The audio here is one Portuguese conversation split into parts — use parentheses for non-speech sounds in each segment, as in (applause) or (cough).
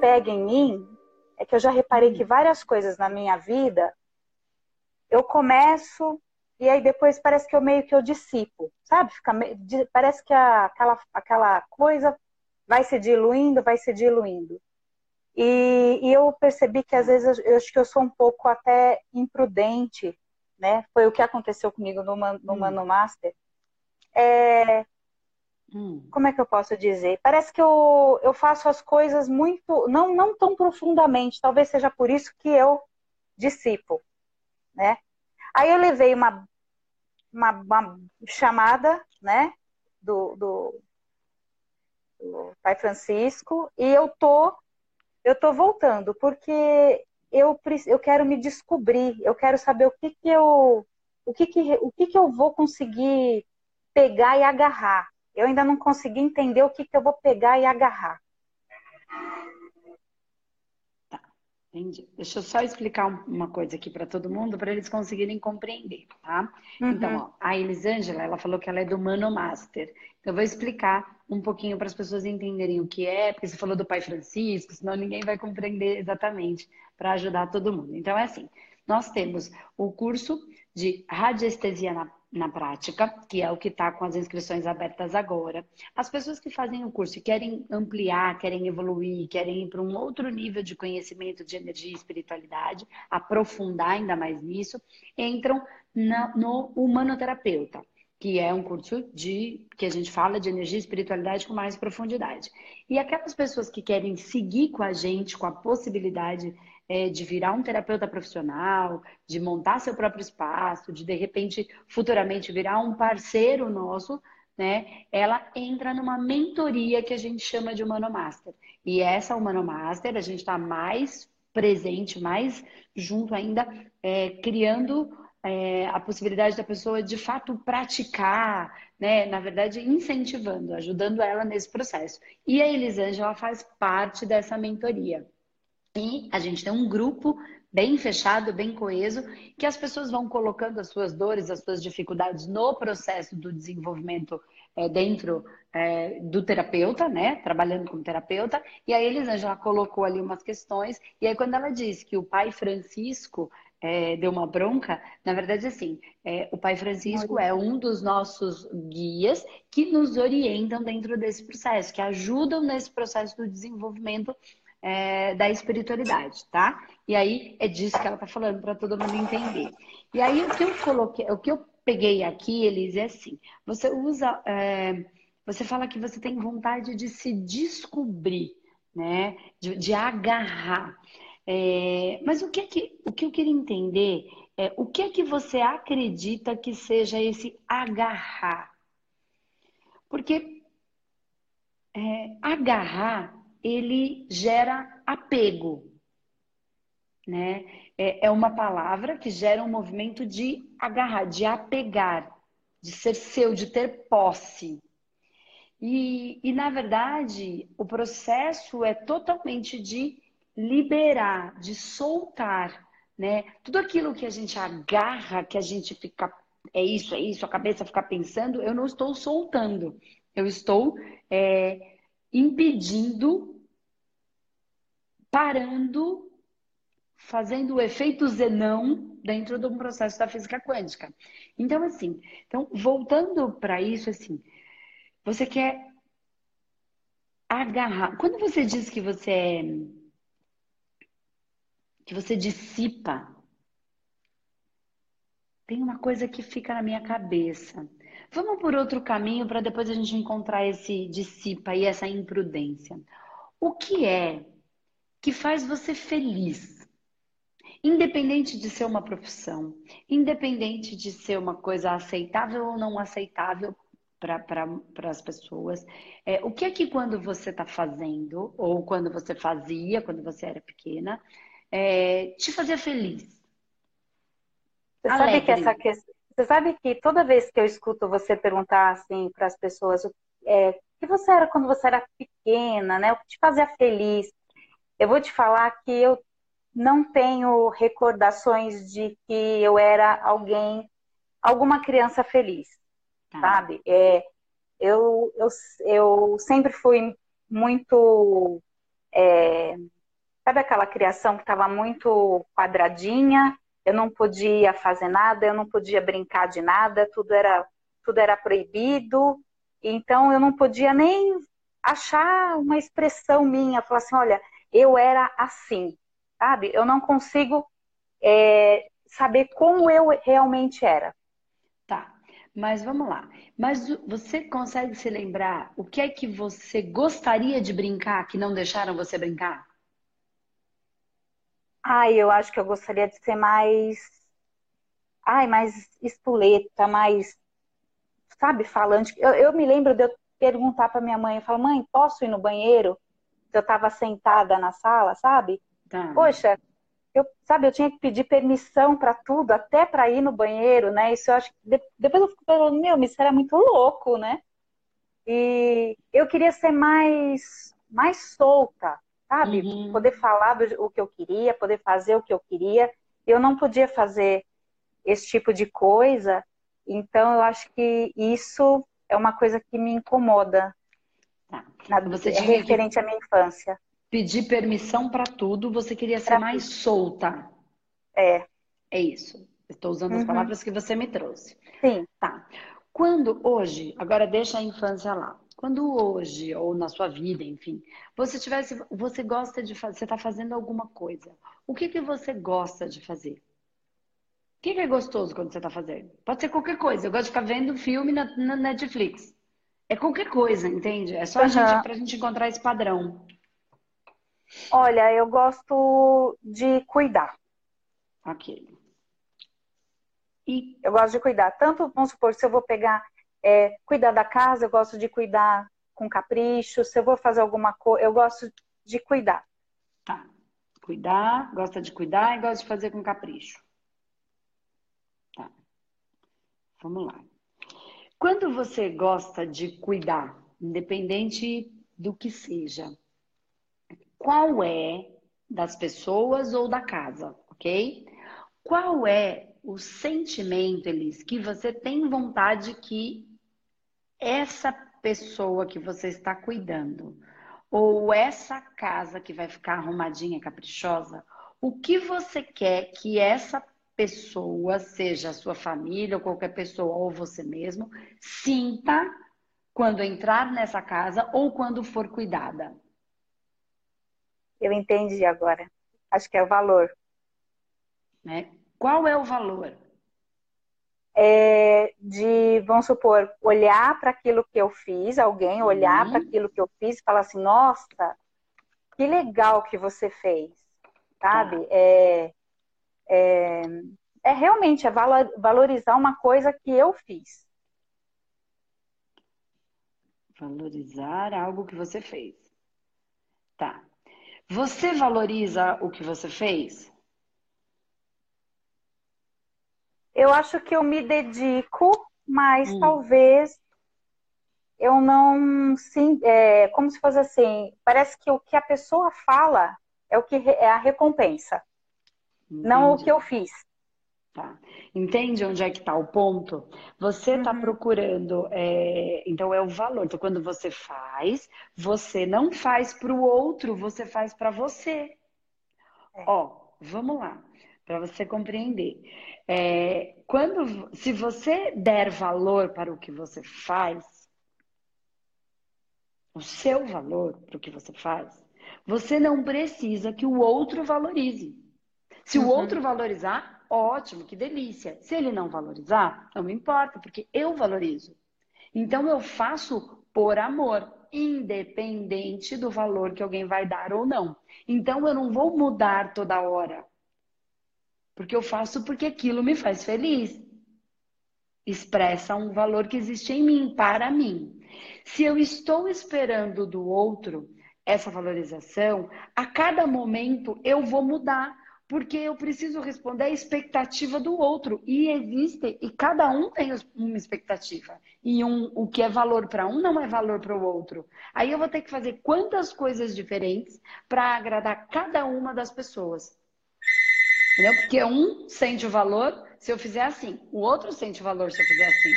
pega em mim é que eu já reparei que várias coisas na minha vida eu começo e aí depois parece que eu meio que eu dissipo, sabe? Fica, parece que a, aquela, aquela coisa vai se diluindo, vai se diluindo. E, e, eu percebi que às vezes eu, eu, acho que eu sou um pouco até imprudente, né? Foi o que aconteceu comigo no, no hum. Mano Master. É, hum. Como é que eu posso dizer? Parece que eu, eu faço as coisas muito, não, não tão profundamente. Talvez seja por isso que eu dissipo, né? Aí eu levei uma, uma, uma chamada, né? Do, do, do Pai Francisco e eu tô eu tô voltando porque eu, eu quero me descobrir, eu quero saber o que que eu o que que, o que que eu vou conseguir pegar e agarrar. Eu ainda não consegui entender o que que eu vou pegar e agarrar. Tá, entendi. Deixa eu só explicar uma coisa aqui para todo mundo, para eles conseguirem compreender, tá? Uhum. Então, ó, a Elisângela, ela falou que ela é do Mano Master. Então, eu vou explicar um pouquinho para as pessoas entenderem o que é, porque você falou do Pai Francisco, senão ninguém vai compreender exatamente para ajudar todo mundo. Então, é assim: nós temos o curso de radiestesia na, na prática, que é o que está com as inscrições abertas agora. As pessoas que fazem o curso e querem ampliar, querem evoluir, querem ir para um outro nível de conhecimento de energia e espiritualidade, aprofundar ainda mais nisso, entram na, no humanoterapeuta que é um curso de que a gente fala de energia e espiritualidade com mais profundidade. E aquelas pessoas que querem seguir com a gente, com a possibilidade é, de virar um terapeuta profissional, de montar seu próprio espaço, de de repente futuramente virar um parceiro nosso, né? Ela entra numa mentoria que a gente chama de Humano Master. E essa Humano Master a gente está mais presente, mais junto ainda, é, criando é, a possibilidade da pessoa de fato praticar, né? Na verdade, incentivando, ajudando ela nesse processo. E a Elisângela faz parte dessa mentoria. E a gente tem um grupo bem fechado, bem coeso, que as pessoas vão colocando as suas dores, as suas dificuldades no processo do desenvolvimento é, dentro é, do terapeuta, né? Trabalhando como terapeuta. E a Elisângela colocou ali umas questões. E aí, quando ela diz que o pai Francisco é, deu uma bronca, na verdade, assim, é, o Pai Francisco é um dos nossos guias que nos orientam dentro desse processo, que ajudam nesse processo do desenvolvimento é, da espiritualidade, tá? E aí é disso que ela tá falando para todo mundo entender. E aí o que eu coloquei, o que eu peguei aqui, Elise, é assim: você usa, é, você fala que você tem vontade de se descobrir, né? de, de agarrar. É, mas o que, é que, o que eu queria entender é o que é que você acredita que seja esse agarrar? Porque é, agarrar, ele gera apego, né? É, é uma palavra que gera um movimento de agarrar, de apegar, de ser seu, de ter posse. E, e na verdade, o processo é totalmente de liberar, de soltar, né? Tudo aquilo que a gente agarra, que a gente fica é isso, é isso, a cabeça fica pensando, eu não estou soltando, eu estou é, impedindo, parando, fazendo o efeito zenão dentro de um processo da física quântica. Então, assim, então, voltando para isso, assim, você quer agarrar. Quando você diz que você é que você dissipa. Tem uma coisa que fica na minha cabeça. Vamos por outro caminho para depois a gente encontrar esse dissipa e essa imprudência. O que é que faz você feliz? Independente de ser uma profissão, independente de ser uma coisa aceitável ou não aceitável para as pessoas. É, o que é que quando você está fazendo, ou quando você fazia, quando você era pequena, é, te fazia feliz? Você sabe que essa questão. Você sabe que toda vez que eu escuto você perguntar assim para as pessoas é, o que você era quando você era pequena, né? O que te fazia feliz? Eu vou te falar que eu não tenho recordações de que eu era alguém, alguma criança feliz, tá. sabe? É, eu, eu, eu sempre fui muito é, sabe aquela criação que estava muito quadradinha, eu não podia fazer nada, eu não podia brincar de nada, tudo era, tudo era proibido, então eu não podia nem achar uma expressão minha, falar assim, olha, eu era assim, sabe? Eu não consigo é, saber como eu realmente era. Tá, mas vamos lá. Mas você consegue se lembrar o que é que você gostaria de brincar que não deixaram você brincar? Ai, eu acho que eu gostaria de ser mais. Ai, mais espoleta, mais. Sabe, falante. Eu, eu me lembro de eu perguntar para minha mãe, eu falo, mãe, posso ir no banheiro? Eu estava sentada na sala, sabe? Tá. Poxa, eu, sabe, eu tinha que pedir permissão para tudo, até para ir no banheiro, né? Isso eu acho que depois eu fico falando, meu, isso era muito louco, né? E eu queria ser mais mais solta, sabe? Uhum. Poder falar do, o que eu queria, poder fazer o que eu queria. Eu não podia fazer esse tipo de coisa, então eu acho que isso é uma coisa que me incomoda. Tá. Na, você é referente que... à minha infância. Pedir permissão para tudo, você queria ser pra mais solta. É. É isso. Estou usando uhum. as palavras que você me trouxe. Sim. Tá. Quando hoje, agora deixa a infância lá. Quando hoje, ou na sua vida, enfim, você tivesse, você gosta de fazer, você está fazendo alguma coisa. O que, que você gosta de fazer? O que, que é gostoso quando você está fazendo? Pode ser qualquer coisa. Eu gosto de ficar vendo filme na, na Netflix. É qualquer coisa, entende? É só uhum. a gente, pra gente encontrar esse padrão. Olha, eu gosto de cuidar. Ok. E eu gosto de cuidar. Tanto, vamos supor, se eu vou pegar é, cuidar da casa, eu gosto de cuidar com capricho. Se eu vou fazer alguma coisa, eu gosto de cuidar. Tá. Cuidar, gosta de cuidar e gosta de fazer com capricho. Tá. Vamos lá. Quando você gosta de cuidar, independente do que seja, qual é das pessoas ou da casa, ok? Qual é o sentimento, Elis, que você tem vontade que essa pessoa que você está cuidando, ou essa casa que vai ficar arrumadinha, caprichosa, o que você quer que essa pessoa, seja a sua família ou qualquer pessoa ou você mesmo, sinta quando entrar nessa casa ou quando for cuidada? Eu entendi agora. Acho que é o valor. Né? Qual é o valor? É, de, vamos supor, olhar para aquilo que eu fiz, alguém olhar uhum. para aquilo que eu fiz e falar assim, nossa, que legal que você fez, sabe? Tá. É, é, é, realmente é valorizar uma coisa que eu fiz. Valorizar algo que você fez. Tá. Você valoriza o que você fez? Eu acho que eu me dedico, mas hum. talvez eu não sim, é, como se fosse assim, parece que o que a pessoa fala é o que é a recompensa, Entendi. não o que eu fiz. Tá. Entende onde é que está o ponto? Você está uhum. procurando, é, então é o valor. Então, quando você faz, você não faz para o outro, você faz para você. É. Ó, vamos lá para você compreender. É, quando, se você der valor para o que você faz, o seu valor para o que você faz, você não precisa que o outro valorize. Se uhum. o outro valorizar, ótimo, que delícia. Se ele não valorizar, não me importa, porque eu valorizo. Então eu faço por amor, independente do valor que alguém vai dar ou não. Então eu não vou mudar toda hora. Porque eu faço porque aquilo me faz feliz. Expressa um valor que existe em mim, para mim. Se eu estou esperando do outro essa valorização, a cada momento eu vou mudar, porque eu preciso responder à expectativa do outro. E existe, e cada um tem uma expectativa. E um, o que é valor para um não é valor para o outro. Aí eu vou ter que fazer quantas coisas diferentes para agradar cada uma das pessoas. Entendeu? Porque um sente o valor se eu fizer assim, o outro sente o valor se eu fizer assim.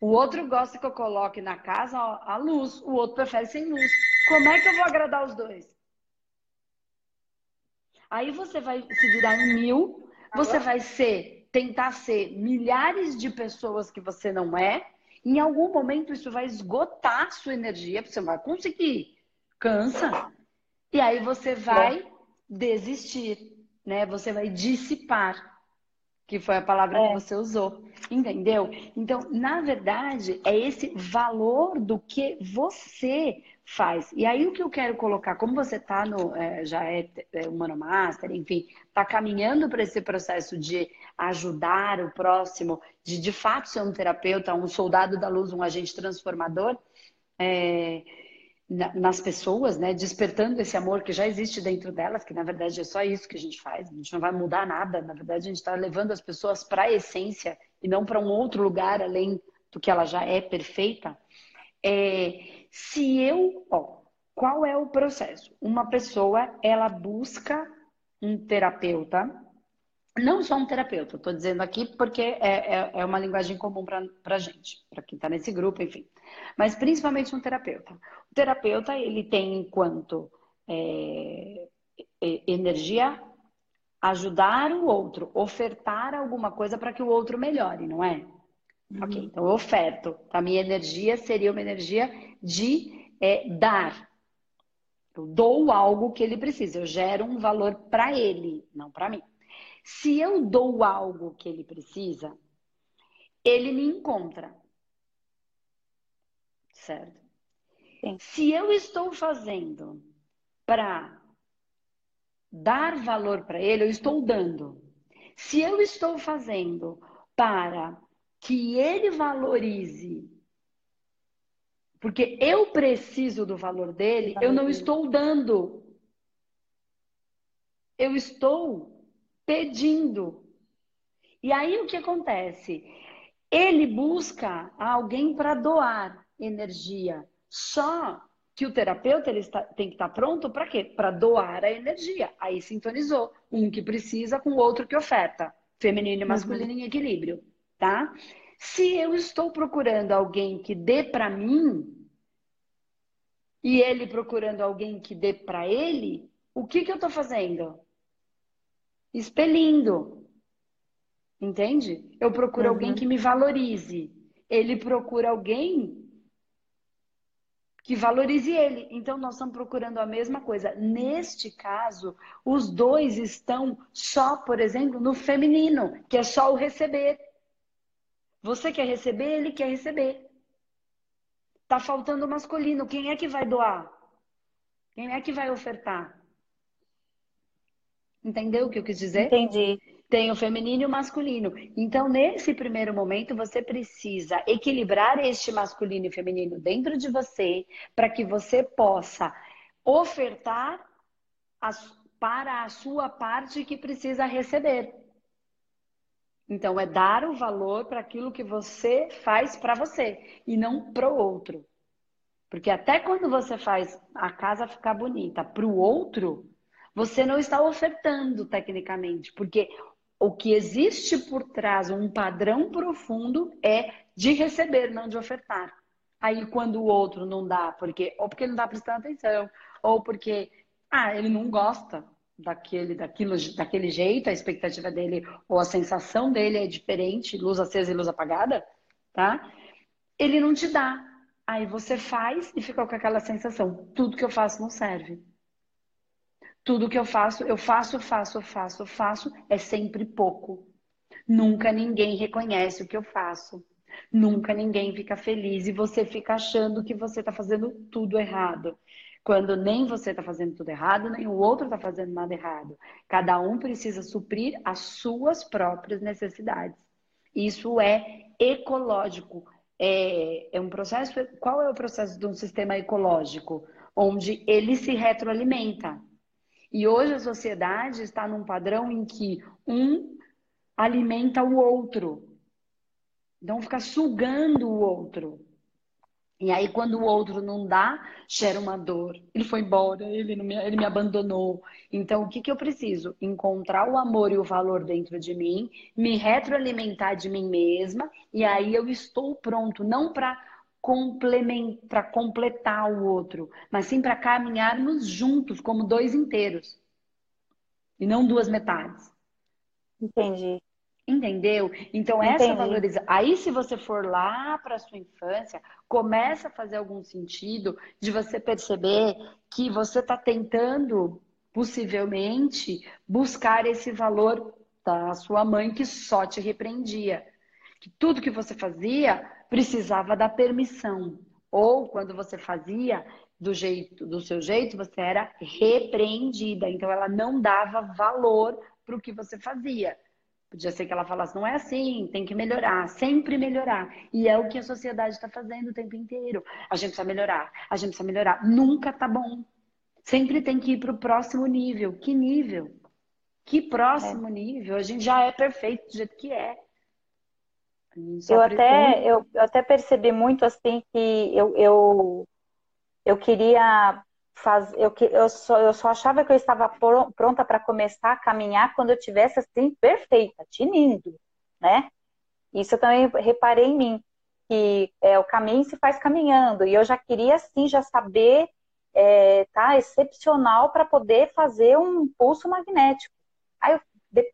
O outro gosta que eu coloque na casa a luz, o outro prefere sem luz. Como é que eu vou agradar os dois? Aí você vai se virar em mil, você vai ser, tentar ser milhares de pessoas que você não é. Em algum momento isso vai esgotar sua energia, você não vai conseguir. Cansa. E aí você vai desistir, né? Você vai dissipar que foi a palavra é. que você usou. Entendeu? Então, na verdade, é esse valor do que você faz. E aí o que eu quero colocar, como você tá no, é, já é, é humano master, enfim, tá caminhando para esse processo de ajudar o próximo, de de fato ser um terapeuta, um soldado da luz, um agente transformador. É, nas pessoas, né? Despertando esse amor que já existe dentro delas, que na verdade é só isso que a gente faz. A gente não vai mudar nada. Na verdade, a gente está levando as pessoas para a essência e não para um outro lugar além do que ela já é perfeita. É, se eu, ó, qual é o processo? Uma pessoa ela busca um terapeuta não só um terapeuta, estou dizendo aqui porque é, é, é uma linguagem comum para a gente, para quem está nesse grupo, enfim. Mas principalmente um terapeuta. O terapeuta, ele tem enquanto é, energia ajudar o outro, ofertar alguma coisa para que o outro melhore, não é? Uhum. Ok, então eu oferto. A minha energia seria uma energia de é, dar. Eu dou algo que ele precisa, eu gero um valor para ele, não para mim. Se eu dou algo que ele precisa, ele me encontra. Certo? Sim. Se eu estou fazendo para dar valor para ele, eu estou dando. Se eu estou fazendo para que ele valorize, porque eu preciso do valor dele, eu não estou dando. Eu estou pedindo. E aí o que acontece? Ele busca alguém para doar energia. Só que o terapeuta ele está, tem que estar pronto para quê? Para doar a energia. Aí sintonizou um que precisa com o outro que oferta. Feminino e masculino uhum. em equilíbrio, tá? Se eu estou procurando alguém que dê para mim e ele procurando alguém que dê para ele, o que que eu estou fazendo? Expelindo. Entende? Eu procuro uhum. alguém que me valorize. Ele procura alguém que valorize ele. Então, nós estamos procurando a mesma coisa. Neste caso, os dois estão só, por exemplo, no feminino, que é só o receber. Você quer receber, ele quer receber. Tá faltando o masculino. Quem é que vai doar? Quem é que vai ofertar? Entendeu o que eu quis dizer? Entendi. Tem o feminino e o masculino. Então, nesse primeiro momento, você precisa equilibrar este masculino e feminino dentro de você para que você possa ofertar as, para a sua parte que precisa receber. Então, é dar o valor para aquilo que você faz para você e não para o outro. Porque até quando você faz a casa ficar bonita para o outro, você não está ofertando tecnicamente, porque o que existe por trás, um padrão profundo, é de receber, não de ofertar. Aí quando o outro não dá, porque ou porque ele não está prestando atenção, ou porque ah, ele não gosta daquele, daquilo, daquele jeito, a expectativa dele ou a sensação dele é diferente, luz acesa e luz apagada, tá? Ele não te dá. Aí você faz e fica com aquela sensação, tudo que eu faço não serve. Tudo que eu faço, eu faço, faço, faço, faço, é sempre pouco. Nunca ninguém reconhece o que eu faço. Nunca ninguém fica feliz e você fica achando que você está fazendo tudo errado. Quando nem você está fazendo tudo errado, nem o outro está fazendo nada errado. Cada um precisa suprir as suas próprias necessidades. Isso é ecológico. É, é um processo. Qual é o processo de um sistema ecológico? Onde ele se retroalimenta. E hoje a sociedade está num padrão em que um alimenta o outro. Então fica sugando o outro. E aí, quando o outro não dá, gera uma dor. Ele foi embora, ele, me, ele me abandonou. Então, o que, que eu preciso? Encontrar o amor e o valor dentro de mim, me retroalimentar de mim mesma, e aí eu estou pronto, não para para completar o outro, mas sim para caminharmos juntos como dois inteiros. e não duas metades. Entendi. Entendeu? Então, Entendi. essa valorização. Aí, se você for lá para sua infância, começa a fazer algum sentido de você perceber que você está tentando, possivelmente, buscar esse valor da sua mãe que só te repreendia. Que tudo que você fazia precisava da permissão. Ou quando você fazia do jeito, do seu jeito, você era repreendida. Então ela não dava valor para o que você fazia. Podia ser que ela falasse, não é assim, tem que melhorar, sempre melhorar. E é o que a sociedade está fazendo o tempo inteiro. A gente precisa melhorar, a gente precisa melhorar. Nunca tá bom. Sempre tem que ir para o próximo nível. Que nível? Que próximo é. nível? A gente já é perfeito do jeito que é. Eu até, eu, eu, até percebi muito assim que eu, eu, eu queria fazer, eu, eu, só, eu só achava que eu estava pronta para começar a caminhar quando eu tivesse assim, perfeita, tinindo, né? Isso eu também reparei em mim, que é, o caminho se faz caminhando, e eu já queria assim, já saber, é, tá, excepcional para poder fazer um pulso magnético. Aí, eu,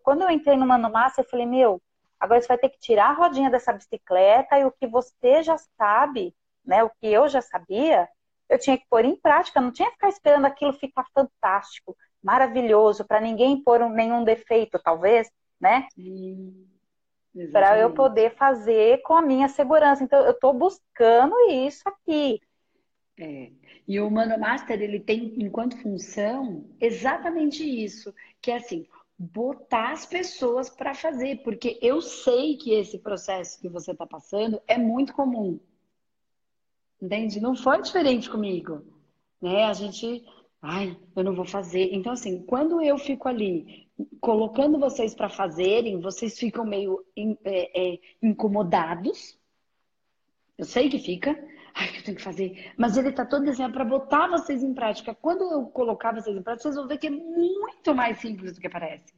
quando eu entrei no Mano Massa, eu falei, meu, agora você vai ter que tirar a rodinha dessa bicicleta e o que você já sabe, né, o que eu já sabia, eu tinha que pôr em prática, não tinha que ficar esperando aquilo ficar fantástico, maravilhoso, para ninguém pôr um, nenhum defeito, talvez, né? Para eu poder fazer com a minha segurança. Então, eu estou buscando isso aqui. É. E o Mano Master, ele tem, enquanto função, exatamente isso. Que é assim, botar as pessoas para fazer. Porque eu sei que esse processo que você está passando é muito comum. Entende? Não foi diferente comigo. Né? A gente, ai, eu não vou fazer. Então, assim, quando eu fico ali colocando vocês para fazerem, vocês ficam meio é, é, incomodados. Eu sei que fica. Ai, que eu tenho que fazer. Mas ele tá todo desenhado para botar vocês em prática. Quando eu colocar vocês em prática, vocês vão ver que é muito mais simples do que parece.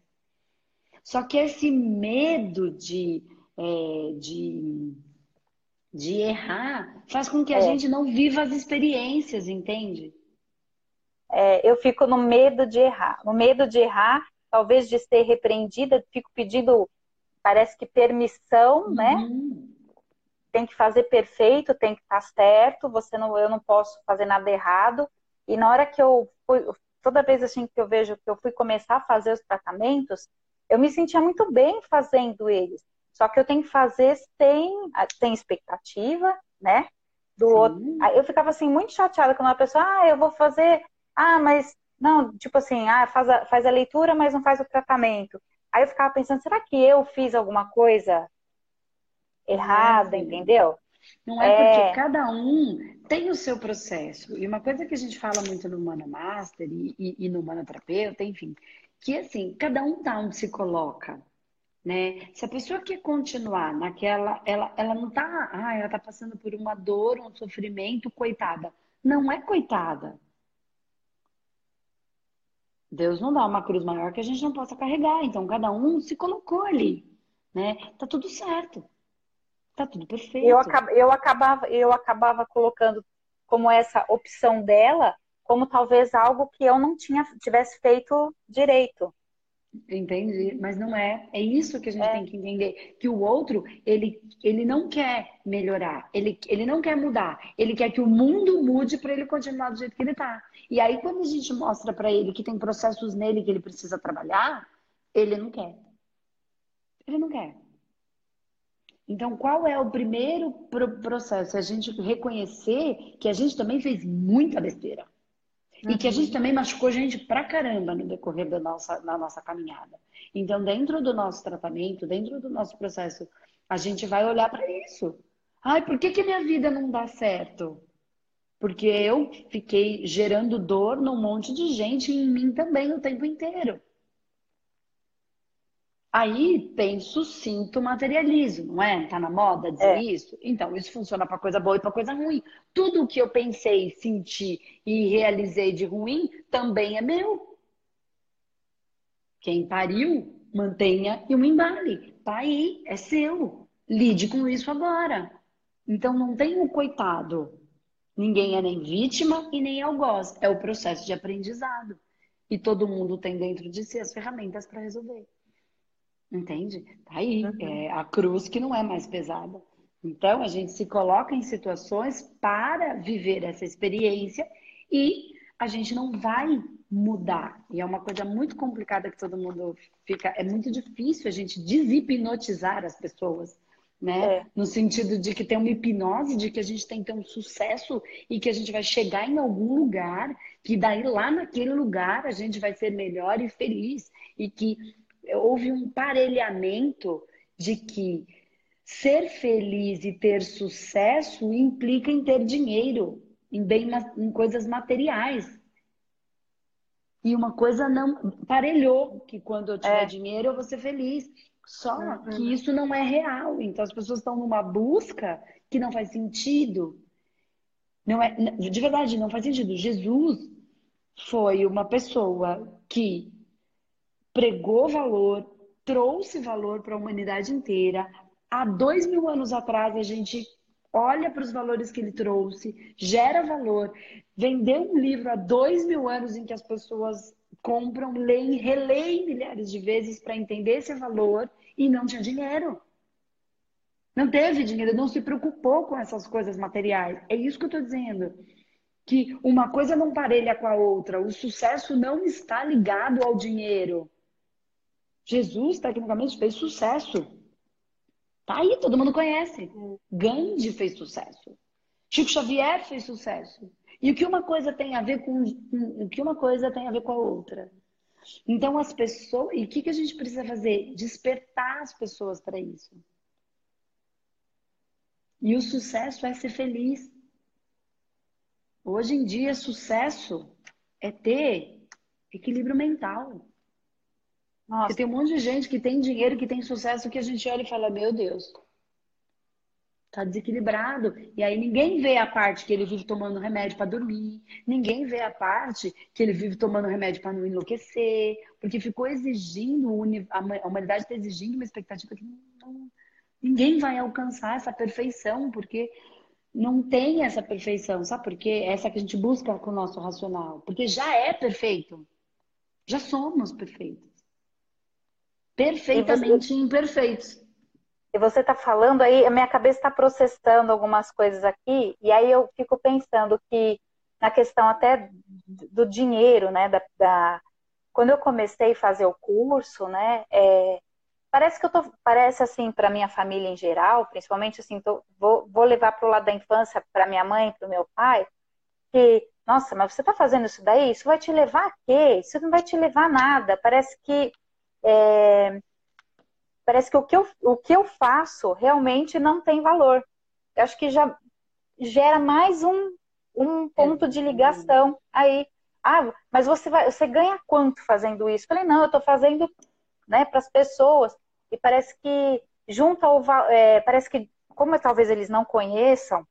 Só que esse medo de, é, de de errar faz com que a é. gente não viva as experiências, entende? É, eu fico no medo de errar. No medo de errar, talvez de ser repreendida, fico pedindo, parece que permissão, né? uhum. né? Tem que fazer perfeito, tem que estar certo, você não, eu não posso fazer nada errado. E na hora que eu fui, toda vez assim que eu vejo que eu fui começar a fazer os tratamentos, eu me sentia muito bem fazendo eles. Só que eu tenho que fazer sem, sem expectativa, né? Do Sim. outro. Eu ficava assim muito chateada quando uma pessoa, ah, eu vou fazer, ah, mas não, tipo assim, ah, faz a, faz a leitura, mas não faz o tratamento. Aí eu ficava pensando, será que eu fiz alguma coisa errada, é, entendeu? Não é, é, porque cada um tem o seu processo. E uma coisa que a gente fala muito no Mano Master e, e, e no Manoterapeuta, enfim, que assim, cada um tá onde se coloca né? Se a pessoa quer continuar naquela, ela, ela não tá, ah, ela tá passando por uma dor, um sofrimento, coitada. Não é coitada. Deus não dá uma cruz maior que a gente não possa carregar. Então, cada um se colocou ali, né? Tá tudo certo. Tá tudo perfeito. Eu, eu, acabava, eu acabava colocando como essa opção dela, como talvez algo que eu não tinha tivesse feito direito. Entendi, mas não é. É isso que a gente é. tem que entender. Que o outro, ele, ele não quer melhorar, ele, ele não quer mudar. Ele quer que o mundo mude para ele continuar do jeito que ele está. E aí, quando a gente mostra para ele que tem processos nele que ele precisa trabalhar, ele não quer. Ele não quer. Então, qual é o primeiro processo? É a gente reconhecer que a gente também fez muita besteira. Uhum. E que a gente também machucou gente pra caramba no decorrer da nossa, da nossa caminhada. Então, dentro do nosso tratamento, dentro do nosso processo, a gente vai olhar para isso. Ai, por que, que minha vida não dá certo? Porque eu fiquei gerando dor num monte de gente e em mim também o tempo inteiro. Aí penso, sinto, materializo, não é? Tá na moda dizer é. isso? Então, isso funciona para coisa boa e para coisa ruim. Tudo que eu pensei, senti e realizei de ruim também é meu. Quem pariu, mantenha e o embale. Tá aí, é seu. Lide com isso agora. Então, não tem um coitado. Ninguém é nem vítima e nem algoz. É o processo de aprendizado. E todo mundo tem dentro de si as ferramentas para resolver. Entende? Tá aí. Uhum. É a cruz que não é mais pesada. Então, a gente se coloca em situações para viver essa experiência e a gente não vai mudar. E é uma coisa muito complicada que todo mundo fica. É muito difícil a gente deshipnotizar as pessoas. Né? É. No sentido de que tem uma hipnose de que a gente tem que ter um sucesso e que a gente vai chegar em algum lugar, que daí lá naquele lugar a gente vai ser melhor e feliz. E que houve um parelhamento de que ser feliz e ter sucesso implica em ter dinheiro, em, bem, em coisas materiais. E uma coisa não parelhou, que quando eu tiver é. dinheiro eu vou ser feliz. Só uhum. que isso não é real. Então as pessoas estão numa busca que não faz sentido. Não é, de verdade, não faz sentido. Jesus foi uma pessoa que pregou valor, trouxe valor para a humanidade inteira. Há dois mil anos atrás, a gente olha para os valores que ele trouxe, gera valor. Vendeu um livro há dois mil anos em que as pessoas compram, leem, releem milhares de vezes para entender esse valor e não tinha dinheiro. Não teve dinheiro, não se preocupou com essas coisas materiais. É isso que eu estou dizendo. Que uma coisa não parelha com a outra. O sucesso não está ligado ao dinheiro. Jesus, tecnicamente, fez sucesso. Tá aí, todo mundo conhece. Gandhi fez sucesso. Chico Xavier fez sucesso. E o que uma coisa tem a ver com o que uma coisa tem a ver com a outra? Então as pessoas, e o que, que a gente precisa fazer? Despertar as pessoas para isso. E o sucesso é ser feliz. Hoje em dia, sucesso é ter equilíbrio mental. Nossa. Porque tem um monte de gente que tem dinheiro, que tem sucesso, que a gente olha e fala: Meu Deus, Tá desequilibrado. E aí ninguém vê a parte que ele vive tomando remédio para dormir, ninguém vê a parte que ele vive tomando remédio para não enlouquecer, porque ficou exigindo, a humanidade está exigindo uma expectativa que não, ninguém vai alcançar essa perfeição, porque não tem essa perfeição, sabe por quê? Essa que a gente busca com o nosso racional, porque já é perfeito. Já somos perfeitos. Perfeitamente imperfeitos. E você está falando aí, a minha cabeça está processando algumas coisas aqui, e aí eu fico pensando que na questão até do dinheiro, né? Da, da... Quando eu comecei a fazer o curso, né? É... Parece que eu tô, parece assim para minha família em geral, principalmente assim, tô, vou, vou levar para o lado da infância, para minha mãe, para o meu pai, que nossa, mas você está fazendo isso daí? Isso vai te levar a quê? Isso não vai te levar a nada. Parece que é, parece que o que eu, o que eu faço realmente não tem valor. Eu acho que já gera mais um, um ponto de ligação aí. Ah, mas você vai, você ganha quanto fazendo isso? Eu falei, não, eu estou fazendo né, para as pessoas. E parece que junta o é, parece que, como talvez eles não conheçam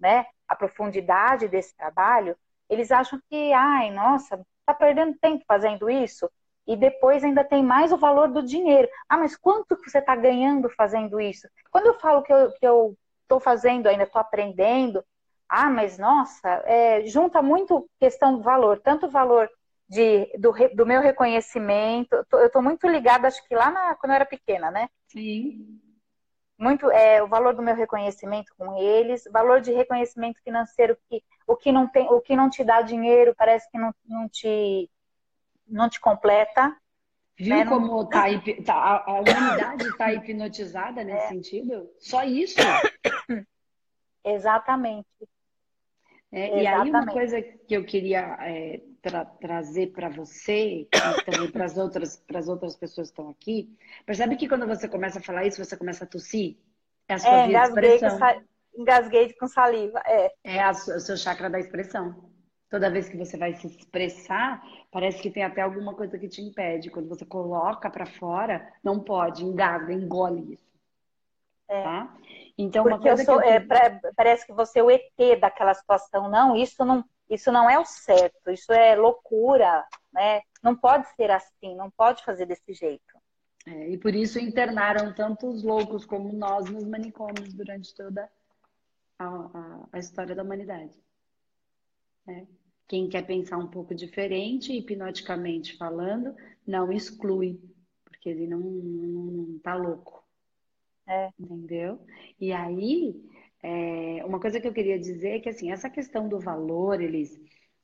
né, a profundidade desse trabalho, eles acham que, ai, nossa, tá perdendo tempo fazendo isso e depois ainda tem mais o valor do dinheiro. Ah, mas quanto que você está ganhando fazendo isso? Quando eu falo que eu estou fazendo ainda, estou aprendendo, ah, mas nossa, é, junta muito questão do valor, tanto o valor de, do, do meu reconhecimento. Eu estou muito ligada, acho que lá na, quando eu era pequena, né? Sim. Muito é, o valor do meu reconhecimento com eles, valor de reconhecimento financeiro que o que não tem, o que não te dá dinheiro parece que não, não te não te completa. Viu né? como não... tá, tá, a, a humanidade está hipnotizada nesse é. sentido? Só isso. (coughs) Exatamente. É, e aí uma coisa que eu queria é, tra trazer para você e também para as outras, outras pessoas que estão aqui, percebe que quando você começa a falar isso, você começa a tossir? É a sua é, via de expressão. engasguei com saliva. É, é a, o seu chakra da expressão. Toda vez que você vai se expressar, parece que tem até alguma coisa que te impede. Quando você coloca para fora, não pode, engasga, engole isso. É. Tá? Então, Porque uma coisa sou, que eu... é, pra, parece que você é o ET daquela situação. Não, isso não, isso não é o certo, isso é loucura, né? Não pode ser assim, não pode fazer desse jeito. É, e por isso internaram tantos loucos como nós nos manicômios durante toda a, a, a história da humanidade. Né? Quem quer pensar um pouco diferente, hipnoticamente falando, não exclui, porque ele não, não tá louco. É. Entendeu? E aí, é, uma coisa que eu queria dizer é que assim, essa questão do valor, eles,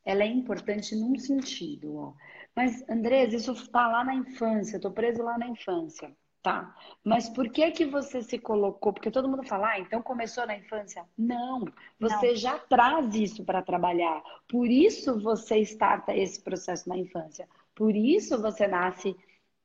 ela é importante num sentido, ó. Mas, Andrés, isso está lá na infância, eu tô preso lá na infância. Tá, mas por que que você se colocou? Porque todo mundo fala, ah, então começou na infância. Não, você Não. já traz isso para trabalhar. Por isso você starta esse processo na infância. Por isso você nasce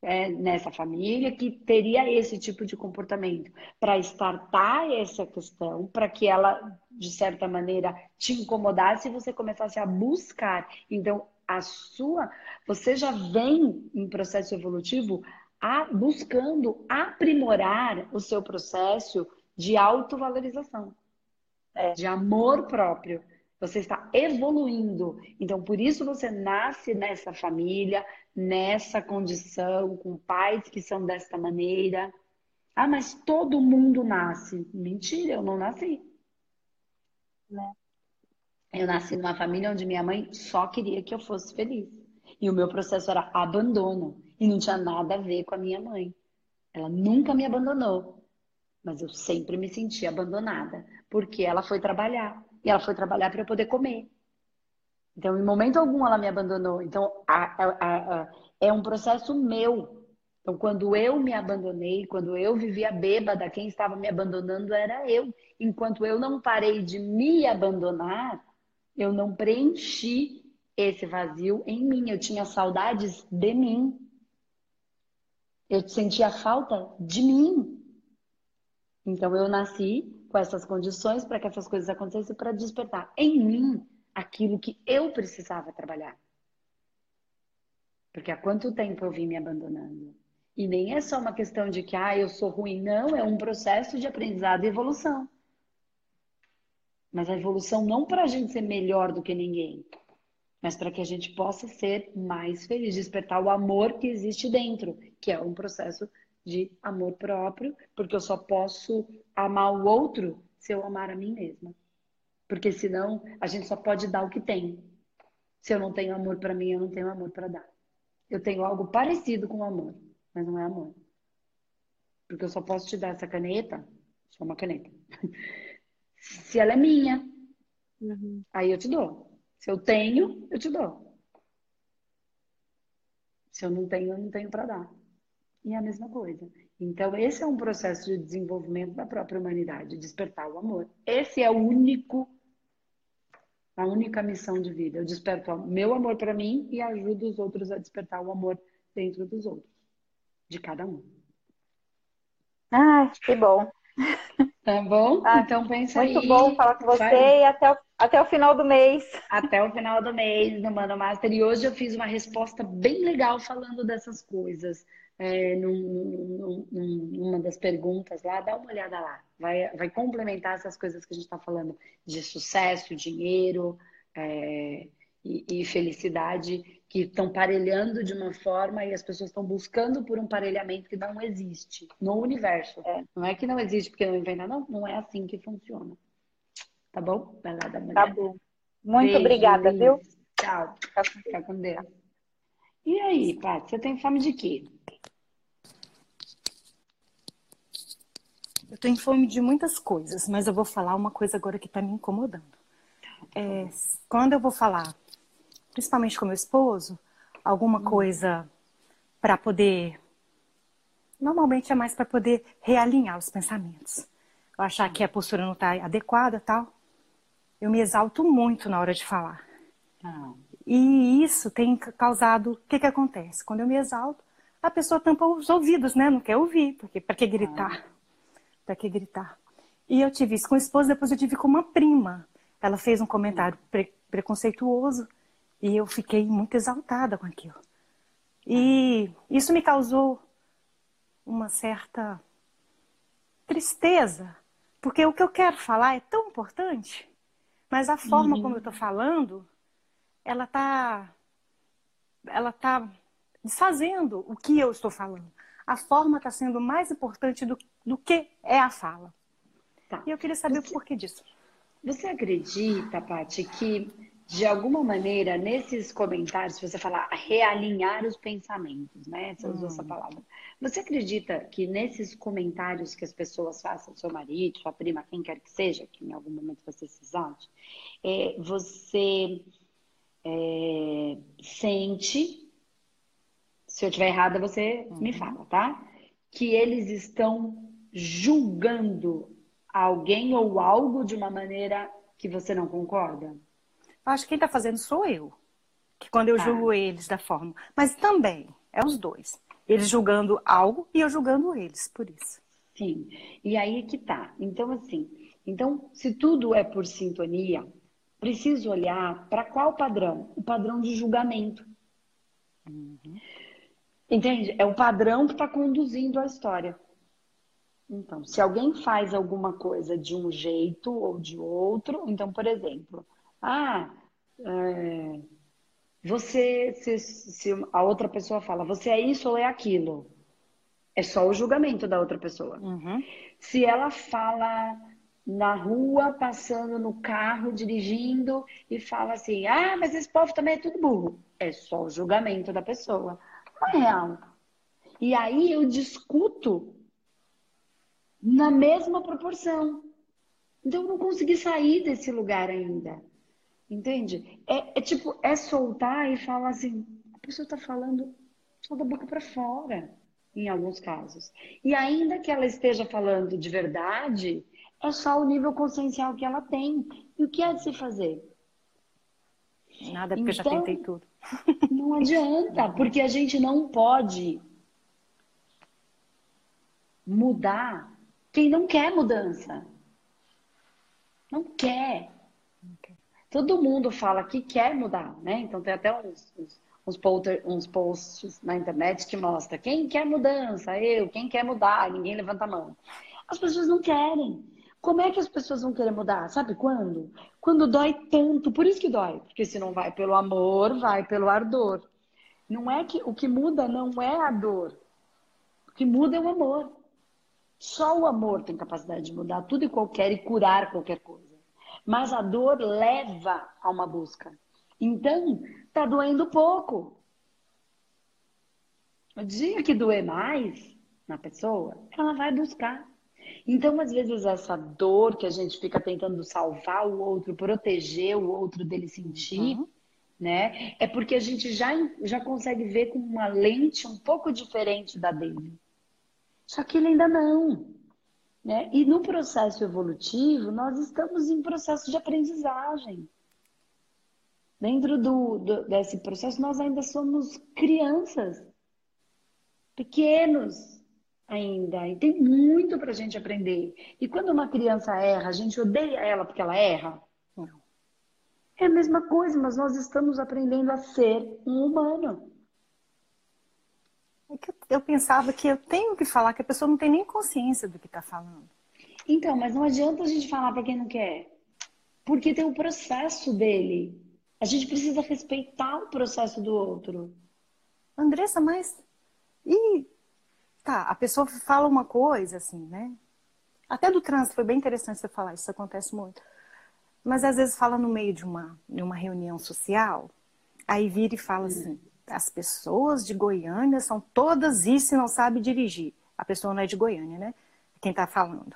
é, nessa família que teria esse tipo de comportamento. Para startar essa questão, para que ela, de certa maneira, te incomodasse e você começasse a buscar. Então, a sua, você já vem em processo evolutivo a, buscando aprimorar o seu processo de autovalorização, é. de amor próprio. Você está evoluindo. Então, por isso você nasce nessa família, nessa condição, com pais que são desta maneira. Ah, mas todo mundo nasce. Mentira, eu não nasci. Né? Eu nasci numa família onde minha mãe só queria que eu fosse feliz. E o meu processo era abandono. E não tinha nada a ver com a minha mãe. Ela nunca me abandonou. Mas eu sempre me senti abandonada. Porque ela foi trabalhar. E ela foi trabalhar para eu poder comer. Então, em momento algum, ela me abandonou. Então, a, a, a, é um processo meu. Então, quando eu me abandonei, quando eu vivia bêbada, quem estava me abandonando era eu. Enquanto eu não parei de me abandonar, eu não preenchi esse vazio em mim. Eu tinha saudades de mim. Eu sentia falta de mim. Então eu nasci com essas condições para que essas coisas acontecessem para despertar em mim aquilo que eu precisava trabalhar. Porque há quanto tempo eu vim me abandonando? E nem é só uma questão de que ah, eu sou ruim, não, é um processo de aprendizado e evolução. Mas a evolução não para a gente ser melhor do que ninguém, mas para que a gente possa ser mais feliz, despertar o amor que existe dentro, que é um processo de amor próprio, porque eu só posso amar o outro se eu amar a mim mesma. Porque senão a gente só pode dar o que tem. Se eu não tenho amor para mim, eu não tenho amor para dar. Eu tenho algo parecido com amor, mas não é amor. Porque eu só posso te dar essa caneta, só uma caneta. (laughs) se ela é minha, uhum. aí eu te dou. Se eu tenho, eu te dou. Se eu não tenho, eu não tenho para dar. E é a mesma coisa. Então, esse é um processo de desenvolvimento da própria humanidade, despertar o amor. Esse é o único, a única missão de vida. Eu desperto o meu amor para mim e ajudo os outros a despertar o amor dentro dos outros, de cada um. Ah, que bom. (laughs) Tá bom? Ah, então pensa muito aí. Muito bom falar com você Faz... e até o, até o final do mês. Até o final do mês no Mano Master. E hoje eu fiz uma resposta bem legal falando dessas coisas. É, num, num, numa das perguntas lá, dá uma olhada lá. Vai, vai complementar essas coisas que a gente está falando de sucesso, dinheiro é, e, e felicidade que estão parelhando de uma forma e as pessoas estão buscando por um parelhamento que não existe no universo. É. Não é que não existe porque não inventa, não. Não é assim que funciona. Tá bom? Vai lá, uma Tá bom. Muito Beijo, obrigada, viu? Tchau. Fica com Deus. E aí, Paty, você tem fome de quê? Eu tenho fome de muitas coisas, mas eu vou falar uma coisa agora que está me incomodando. Tá é, quando eu vou falar principalmente com meu esposo, alguma hum. coisa para poder. Normalmente é mais para poder realinhar os pensamentos. Eu achar que a postura não está adequada tal. Eu me exalto muito na hora de falar. Ah. E isso tem causado. O que, que acontece? Quando eu me exalto, a pessoa tampa os ouvidos, né? Não quer ouvir, porque para que gritar? Ah. Para que gritar? E eu tive isso com a esposa, depois eu tive com uma prima. Ela fez um comentário pre preconceituoso e eu fiquei muito exaltada com aquilo. E isso me causou uma certa tristeza, porque o que eu quero falar é tão importante, mas a forma uhum. como eu estou falando, ela está ela tá desfazendo o que eu estou falando. A forma está sendo mais importante do, do que é a fala. Tá. E eu queria saber você, o porquê disso. Você acredita, Paty, que de alguma maneira, nesses comentários, se você falar realinhar os pensamentos, né? Você usou hum. essa palavra. Você acredita que nesses comentários que as pessoas façam, seu marido, sua prima, quem quer que seja, que em algum momento você se exalte, é, você é, sente, se eu estiver errada, você me uhum. fala, tá? Que eles estão julgando alguém ou algo de uma maneira que você não concorda? Eu acho que quem está fazendo sou eu. Que quando eu tá. julgo eles da forma. Mas também, é os dois. Eles julgando algo e eu julgando eles, por isso. Sim. E aí é que tá. Então, assim, então, se tudo é por sintonia, preciso olhar para qual padrão? O padrão de julgamento. Uhum. Entende? É o padrão que está conduzindo a história. Então, se alguém faz alguma coisa de um jeito ou de outro, então, por exemplo, ah, é, você, se, se a outra pessoa fala, você é isso ou é aquilo, é só o julgamento da outra pessoa. Uhum. Se ela fala na rua, passando no carro, dirigindo e fala assim: ah, mas esse povo também é tudo burro. É só o julgamento da pessoa. Não é real. E aí eu discuto na mesma proporção. Então eu não consegui sair desse lugar ainda. Entende? É, é tipo, é soltar e falar assim, a pessoa está falando só da boca para fora, em alguns casos. E ainda que ela esteja falando de verdade, é só o nível consciencial que ela tem. E o que é de se fazer? Nada, porque então, eu já então, tentei tudo. Não adianta, (laughs) porque a gente não pode mudar quem não quer mudança. Não quer. Todo mundo fala que quer mudar, né? Então tem até uns, uns, uns, polter, uns posts na internet que mostra quem quer mudança, eu, quem quer mudar, ninguém levanta a mão. As pessoas não querem. Como é que as pessoas vão querer mudar? Sabe quando? Quando dói tanto. Por isso que dói. Porque se não vai pelo amor, vai pelo ardor. Não é que o que muda não é a dor. O que muda é o amor. Só o amor tem capacidade de mudar tudo e qualquer e curar qualquer coisa. Mas a dor leva a uma busca. Então, tá doendo pouco. O dia que doer mais na pessoa, ela vai buscar. Então, às vezes, essa dor que a gente fica tentando salvar o outro, proteger o outro dele sentir, uhum. né? É porque a gente já, já consegue ver com uma lente um pouco diferente da dele. Só que ele ainda não. Né? E no processo evolutivo, nós estamos em processo de aprendizagem. Dentro do, do, desse processo, nós ainda somos crianças, pequenos ainda, e tem muito para a gente aprender. E quando uma criança erra, a gente odeia ela porque ela erra? Não. É a mesma coisa, mas nós estamos aprendendo a ser um humano. É eu pensava que eu tenho que falar que a pessoa não tem nem consciência do que está falando. Então, mas não adianta a gente falar para quem não quer. Porque tem o processo dele. A gente precisa respeitar o processo do outro. Andressa, mas. E. Tá, a pessoa fala uma coisa, assim, né? Até do trânsito foi bem interessante você falar, isso acontece muito. Mas às vezes fala no meio de uma, de uma reunião social, aí vira e fala assim: as pessoas de Goiânia são todas isso e não sabe dirigir. A pessoa não é de Goiânia, né? Quem está falando.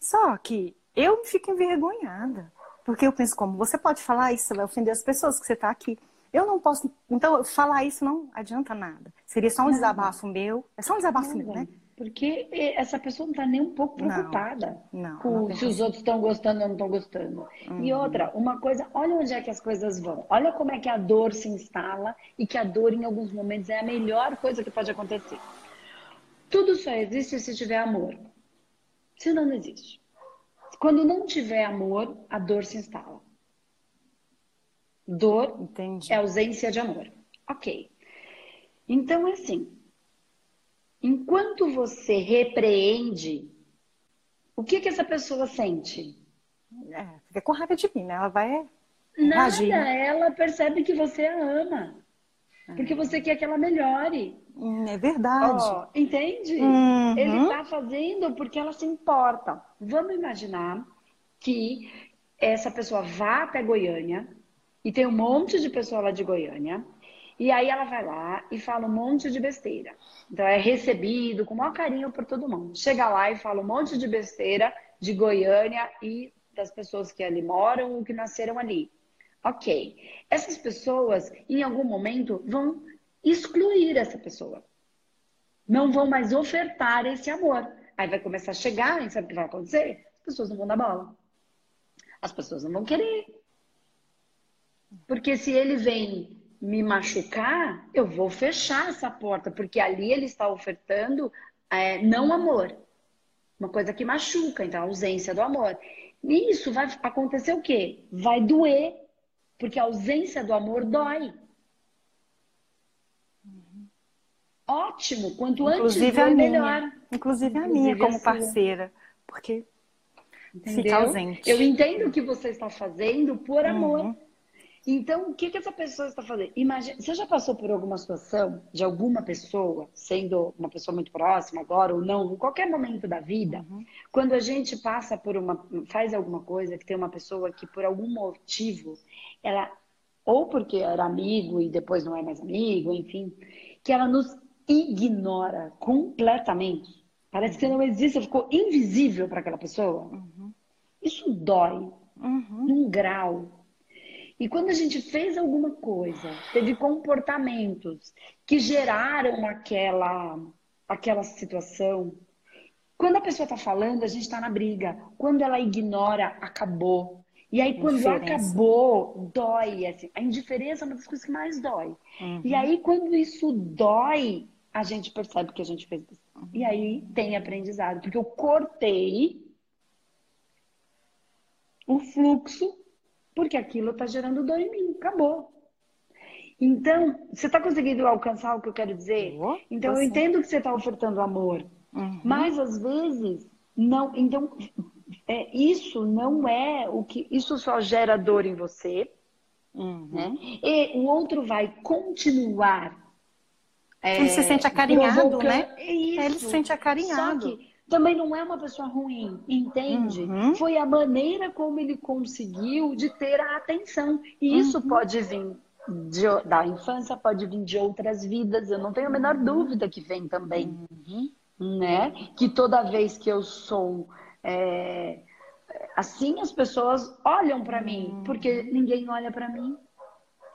Só que eu fico envergonhada. Porque eu penso como, você pode falar isso, você vai ofender as pessoas que você está aqui. Eu não posso. Então, falar isso não adianta nada. Seria só um desabafo meu. É só um desabafo meu, né? Porque essa pessoa não está nem um pouco preocupada não, não, com não se os outros estão gostando ou não estão gostando. Uhum. E outra, uma coisa, olha onde é que as coisas vão. Olha como é que a dor se instala e que a dor, em alguns momentos, é a melhor coisa que pode acontecer. Tudo só existe se tiver amor. Senão não existe. Quando não tiver amor, a dor se instala. Dor Entendi. é ausência de amor. Ok. Então é assim. Enquanto você repreende, o que, que essa pessoa sente? É, fica com raiva de mim, né? Ela vai. Nada, né? ela percebe que você a ama. Porque é. você quer que ela melhore. Hum, é verdade. Oh, entende? Uhum. Ele está fazendo porque ela se importa. Vamos imaginar que essa pessoa vá até Goiânia E tem um monte de pessoa lá de Goiânia. E aí ela vai lá e fala um monte de besteira. Então é recebido com o maior carinho por todo mundo. Chega lá e fala um monte de besteira de Goiânia e das pessoas que ali moram ou que nasceram ali. Ok. Essas pessoas, em algum momento, vão excluir essa pessoa. Não vão mais ofertar esse amor. Aí vai começar a chegar, e sabe o que vai acontecer? As pessoas não vão dar bola. As pessoas não vão querer. Porque se ele vem me machucar, eu vou fechar essa porta, porque ali ele está ofertando é, não amor. Uma coisa que machuca, então a ausência do amor. E isso vai acontecer o quê? Vai doer, porque a ausência do amor dói. Ótimo, quanto Inclusive antes minha. melhor. Inclusive a minha como parceira, porque Entendeu? fica ausente. Eu entendo o que você está fazendo por amor. Uhum. Então, o que, que essa pessoa está fazendo? Imagina, você já passou por alguma situação de alguma pessoa, sendo uma pessoa muito próxima agora ou não, em qualquer momento da vida, uhum. quando a gente passa por uma, faz alguma coisa que tem uma pessoa que por algum motivo, ela, ou porque era amigo e depois não é mais amigo, enfim, que ela nos ignora completamente. Parece que não existe, ficou invisível para aquela pessoa. Uhum. Isso dói uhum. num grau e quando a gente fez alguma coisa, teve comportamentos que geraram aquela, aquela situação. Quando a pessoa está falando, a gente está na briga. Quando ela ignora, acabou. E aí, quando acabou, dói. Assim, a indiferença é uma das coisas que mais dói. Uhum. E aí, quando isso dói, a gente percebe que a gente fez isso. E aí tem aprendizado. Porque eu cortei o fluxo porque aquilo está gerando dor em mim. Acabou. Então, você está conseguindo alcançar o que eu quero dizer? Oh, então, eu entendo que você está ofertando amor. Uhum. Mas, às vezes, não. Então, (laughs) é, isso não é o que. Isso só gera dor em você. Uhum. Né? E o outro vai continuar. É, ele se sente acarinhado, né? Isso. Ele se sente acarinhado. Só que também não é uma pessoa ruim, entende? Uhum. Foi a maneira como ele conseguiu de ter a atenção. E isso uhum. pode vir de, da infância, pode vir de outras vidas, eu não tenho a menor dúvida que vem também. Uhum. Né? Que toda vez que eu sou. É, assim as pessoas olham para mim, porque ninguém olha para mim.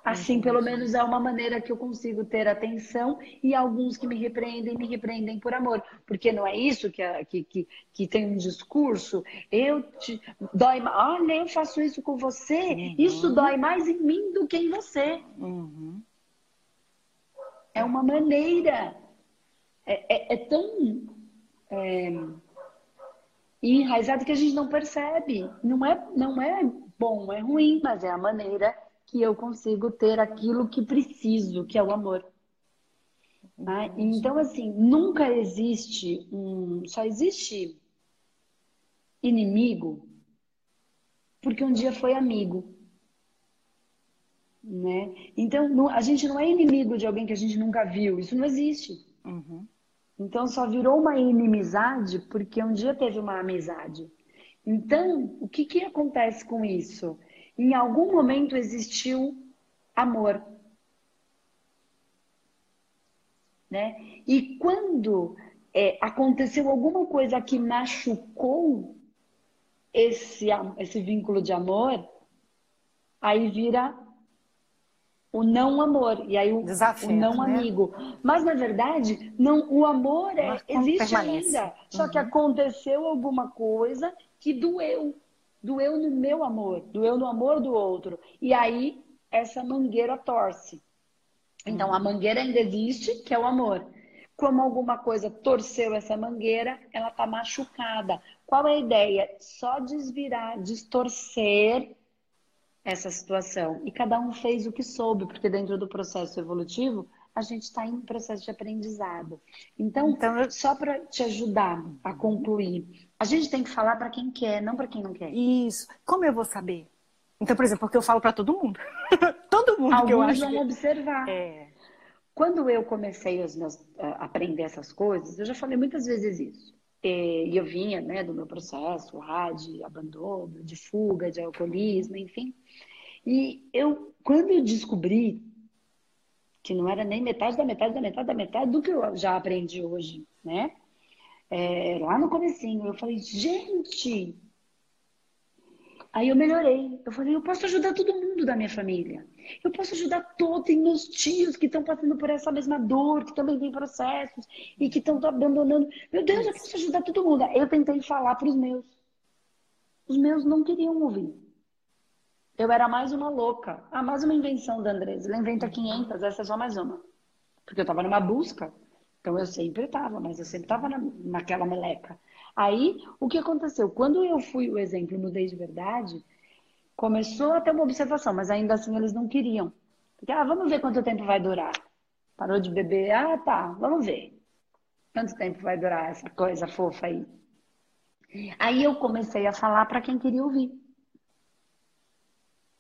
Assim, pelo menos é uma maneira que eu consigo ter atenção e alguns que me repreendem, me repreendem por amor. Porque não é isso que, que, que, que tem um discurso. Eu te dói, olha, eu faço isso com você, uhum. isso dói mais em mim do que em você. Uhum. É uma maneira. É, é, é tão é, enraizado que a gente não percebe. Não é, não é bom, é ruim, mas é a maneira que eu consigo ter aquilo que preciso, que é o amor. Né? Então, assim, nunca existe um. Só existe inimigo porque um dia foi amigo. Né? Então, a gente não é inimigo de alguém que a gente nunca viu. Isso não existe. Uhum. Então, só virou uma inimizade porque um dia teve uma amizade. Então, o que, que acontece com isso? Em algum momento existiu amor. Né? E quando é, aconteceu alguma coisa que machucou esse, esse vínculo de amor, aí vira o não amor e aí o, Desafio, o não né? amigo. Mas na verdade, não, o amor é, existe permanece. ainda. Só uhum. que aconteceu alguma coisa que doeu doeu no meu amor, doeu no amor do outro. E aí essa mangueira torce. Então a uhum. mangueira ainda existe, que é o amor. Como alguma coisa torceu essa mangueira, ela está machucada. Qual é a ideia? Só desvirar, distorcer essa situação. E cada um fez o que soube, porque dentro do processo evolutivo, a gente está em processo de aprendizado. Então, então só para te ajudar a concluir, a gente tem que falar para quem quer, não para quem não quer. Isso. Como eu vou saber? Então, por exemplo, porque eu falo para todo mundo. (laughs) todo mundo Alguns que eu acho. vão observar. É. Quando eu comecei meus, a aprender essas coisas, eu já falei muitas vezes isso. E eu vinha né, do meu processo de abandono, de fuga, de alcoolismo, enfim. E eu, quando eu descobri que não era nem metade da metade da metade da metade do que eu já aprendi hoje, né? É, lá no comecinho, eu falei, gente, Aí eu melhorei. Eu falei, eu posso ajudar todo mundo da minha família. Eu posso ajudar todos meus tios que estão passando por essa mesma dor, que também têm processos e que estão abandonando. Meu Deus, eu posso ajudar todo mundo. Eu tentei falar para os meus. Os meus não queriam ouvir. Eu era mais uma louca. Ah, mais uma invenção da Andresa. Ela inventa 500, essa é só mais uma. Porque eu estava numa busca. Então eu sempre estava, mas eu sempre estava na, naquela meleca. Aí, o que aconteceu? Quando eu fui o exemplo, mudei de verdade, começou a ter uma observação, mas ainda assim eles não queriam. Porque, ah, vamos ver quanto tempo vai durar. Parou de beber, ah, tá, vamos ver. Quanto tempo vai durar essa coisa fofa aí? Aí eu comecei a falar para quem queria ouvir.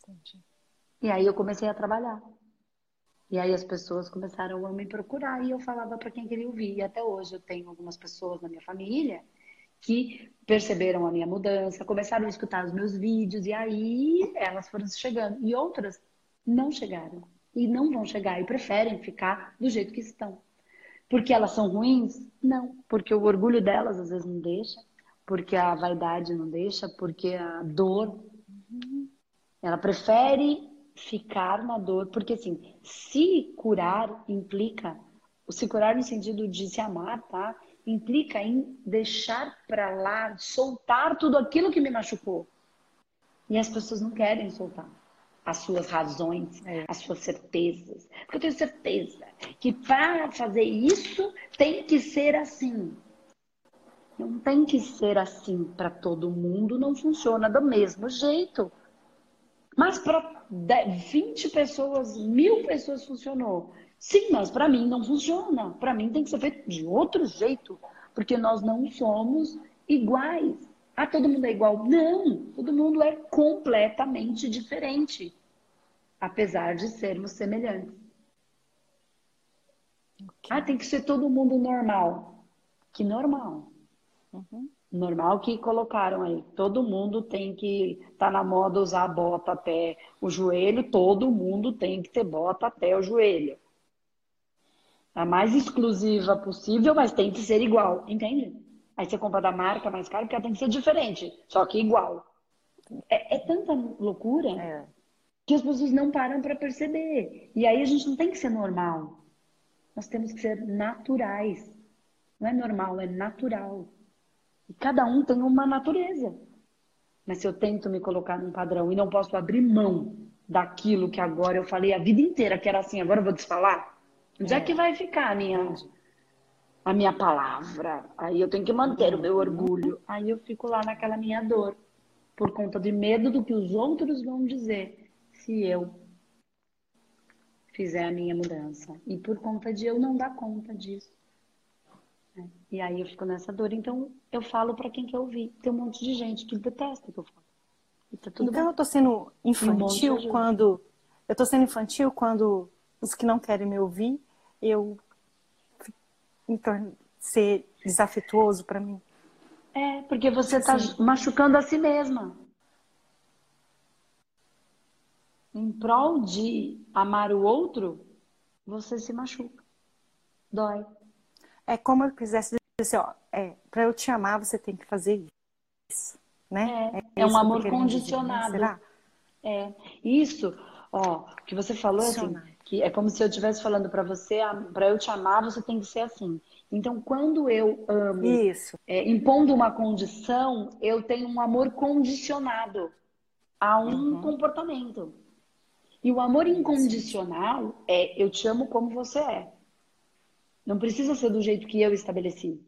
Entendi. E aí eu comecei a trabalhar. E aí as pessoas começaram a me procurar e eu falava para quem queria ouvir. E até hoje eu tenho algumas pessoas na minha família que perceberam a minha mudança, começaram a escutar os meus vídeos e aí elas foram chegando. E outras não chegaram e não vão chegar e preferem ficar do jeito que estão. Porque elas são ruins? Não, porque o orgulho delas às vezes não deixa, porque a vaidade não deixa, porque a dor. Ela prefere ficar na dor, porque assim, se curar implica, se curar no sentido de se amar, tá? implica em deixar para lá, soltar tudo aquilo que me machucou. E as pessoas não querem soltar as suas razões, é. as suas certezas. Porque eu tenho certeza que para fazer isso tem que ser assim. Não tem que ser assim para todo mundo, não funciona do mesmo jeito. Mas para 20 pessoas, mil pessoas funcionou. Sim, mas para mim não funciona. Para mim tem que ser feito de outro jeito, porque nós não somos iguais. Ah, todo mundo é igual? Não, todo mundo é completamente diferente, apesar de sermos semelhantes. Okay. Ah, tem que ser todo mundo normal. Que normal? Uhum. Normal que colocaram aí. Todo mundo tem que tá na moda usar bota até o joelho, todo mundo tem que ter bota até o joelho a mais exclusiva possível, mas tem que ser igual, entende? Aí você compra da marca mais cara porque ela tem que ser diferente, só que igual. É, é tanta loucura é. que as pessoas não param para perceber. E aí a gente não tem que ser normal. Nós temos que ser naturais. Não é normal, é natural. E cada um tem uma natureza. Mas se eu tento me colocar num padrão e não posso abrir mão daquilo que agora eu falei a vida inteira que era assim, agora eu vou desfalar, Onde é. é que vai ficar a minha, a minha palavra? Aí eu tenho que manter o meu orgulho. Aí eu fico lá naquela minha dor, por conta de medo do que os outros vão dizer se eu fizer a minha mudança. E por conta de eu não dar conta disso. E aí eu fico nessa dor. Então eu falo para quem quer ouvir. Tem um monte de gente que detesta que eu falo. Tá então bem. eu tô sendo infantil um quando. Eu tô sendo infantil quando os que não querem me ouvir eu então, ser desafetuoso para mim. É, porque você está machucando a si mesma. Em prol de amar o outro, você se machuca. Dói. É como eu quisesse dizer assim, ó, é, para eu te amar, você tem que fazer isso, né? É, é, é um amor condicionado. Dizer, né? Será? É. Isso, ó, o que você falou, assim, que é como se eu estivesse falando para você, para eu te amar, você tem que ser assim. Então, quando eu amo, é, impondo uma condição, eu tenho um amor condicionado a um uhum. comportamento. E o amor incondicional é eu te amo como você é. Não precisa ser do jeito que eu estabeleci.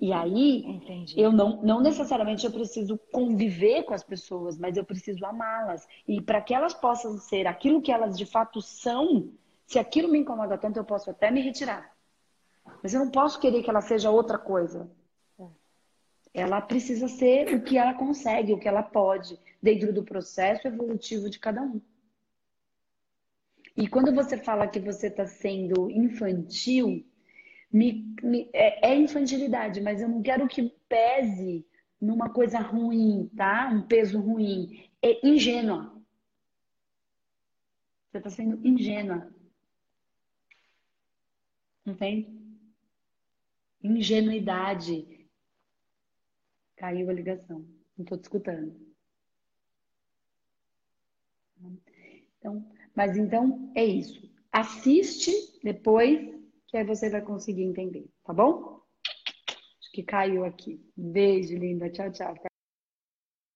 E aí, Entendi. eu não, não necessariamente eu preciso conviver com as pessoas, mas eu preciso amá-las. E para que elas possam ser aquilo que elas de fato são, se aquilo me incomoda tanto, eu posso até me retirar. Mas eu não posso querer que ela seja outra coisa. Ela precisa ser o que ela consegue, o que ela pode, dentro do processo evolutivo de cada um. E quando você fala que você está sendo infantil, me, me, é, é infantilidade, mas eu não quero que pese numa coisa ruim, tá? Um peso ruim. É ingênua. Você está sendo ingênua. Tem? Ingenuidade. Caiu a ligação. Não estou te escutando. Então, mas então é isso. Assiste depois, que aí você vai conseguir entender, tá bom? Acho que caiu aqui. Beijo, linda. Tchau, tchau.